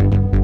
you